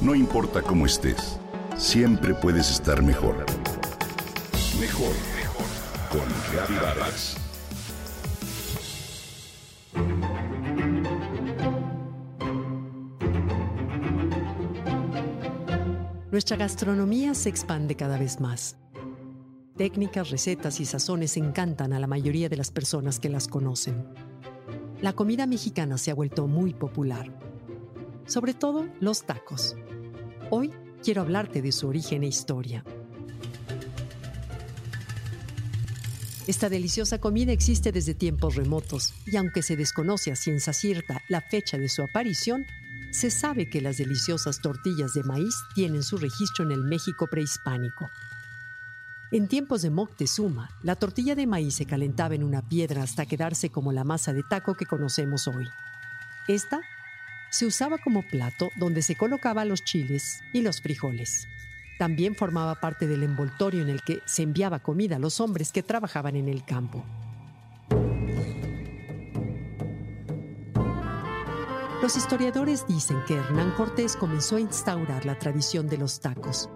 No importa cómo estés, siempre puedes estar mejor. Mejor, mejor. Con Reavivadas. Nuestra gastronomía se expande cada vez más. Técnicas, recetas y sazones encantan a la mayoría de las personas que las conocen. La comida mexicana se ha vuelto muy popular, sobre todo los tacos. Hoy quiero hablarte de su origen e historia. Esta deliciosa comida existe desde tiempos remotos y aunque se desconoce a ciencia cierta la fecha de su aparición, se sabe que las deliciosas tortillas de maíz tienen su registro en el México prehispánico. En tiempos de Moctezuma, la tortilla de maíz se calentaba en una piedra hasta quedarse como la masa de taco que conocemos hoy. Esta se usaba como plato donde se colocaba los chiles y los frijoles. También formaba parte del envoltorio en el que se enviaba comida a los hombres que trabajaban en el campo. Los historiadores dicen que Hernán Cortés comenzó a instaurar la tradición de los tacos.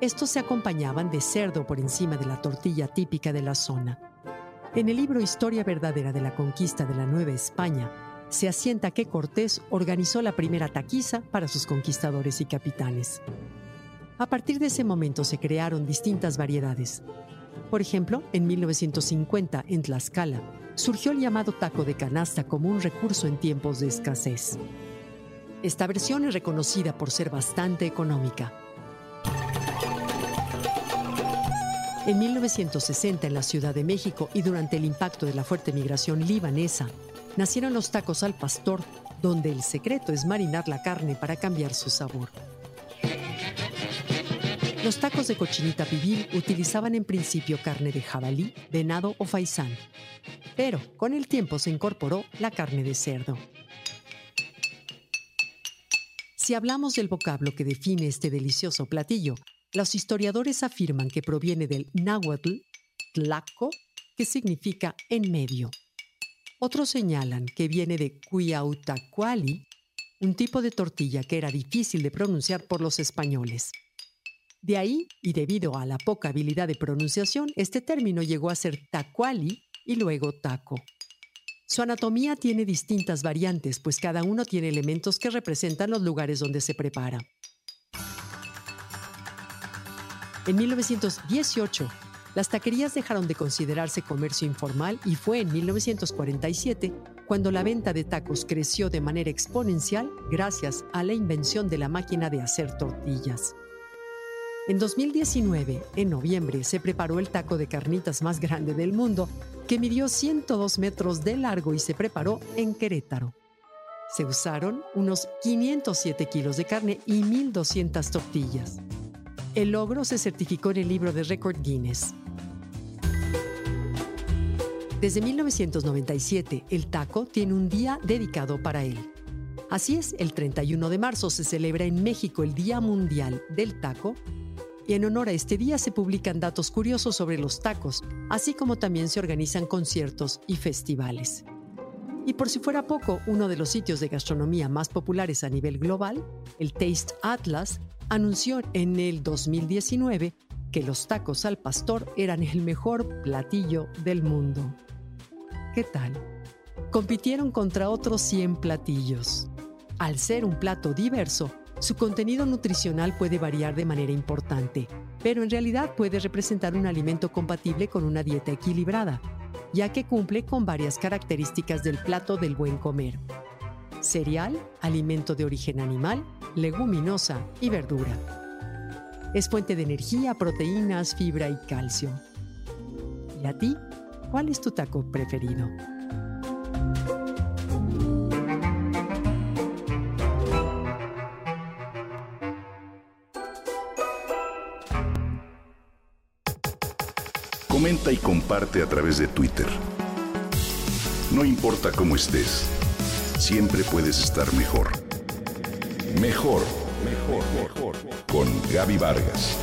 Estos se acompañaban de cerdo por encima de la tortilla típica de la zona. En el libro Historia verdadera de la conquista de la Nueva España, se asienta que Cortés organizó la primera taquiza para sus conquistadores y capitanes. A partir de ese momento se crearon distintas variedades. Por ejemplo, en 1950, en Tlaxcala, surgió el llamado taco de canasta como un recurso en tiempos de escasez. Esta versión es reconocida por ser bastante económica. En 1960, en la Ciudad de México y durante el impacto de la fuerte migración libanesa, nacieron los tacos al pastor, donde el secreto es marinar la carne para cambiar su sabor. Los tacos de cochinita pibil utilizaban en principio carne de jabalí, venado o faisán, pero con el tiempo se incorporó la carne de cerdo. Si hablamos del vocablo que define este delicioso platillo, los historiadores afirman que proviene del náhuatl, tlaco, que significa en medio. Otros señalan que viene de cuiautacuali, un tipo de tortilla que era difícil de pronunciar por los españoles. De ahí, y debido a la poca habilidad de pronunciación, este término llegó a ser tacuali y luego taco. Su anatomía tiene distintas variantes, pues cada uno tiene elementos que representan los lugares donde se prepara. En 1918, las taquerías dejaron de considerarse comercio informal y fue en 1947 cuando la venta de tacos creció de manera exponencial gracias a la invención de la máquina de hacer tortillas. En 2019, en noviembre, se preparó el taco de carnitas más grande del mundo, que midió 102 metros de largo y se preparó en Querétaro. Se usaron unos 507 kilos de carne y 1.200 tortillas. El logro se certificó en el libro de récord Guinness. Desde 1997, el taco tiene un día dedicado para él. Así es, el 31 de marzo se celebra en México el Día Mundial del Taco y en honor a este día se publican datos curiosos sobre los tacos, así como también se organizan conciertos y festivales. Y por si fuera poco, uno de los sitios de gastronomía más populares a nivel global, el Taste Atlas, anunció en el 2019 que los tacos al pastor eran el mejor platillo del mundo. ¿Qué tal? Compitieron contra otros 100 platillos. Al ser un plato diverso, su contenido nutricional puede variar de manera importante, pero en realidad puede representar un alimento compatible con una dieta equilibrada, ya que cumple con varias características del plato del buen comer. Cereal, alimento de origen animal, leguminosa y verdura. Es fuente de energía, proteínas, fibra y calcio. ¿Y a ti? ¿Cuál es tu taco preferido? Comenta y comparte a través de Twitter. No importa cómo estés, siempre puedes estar mejor. Mejor, mejor, mejor. Con Gaby Vargas.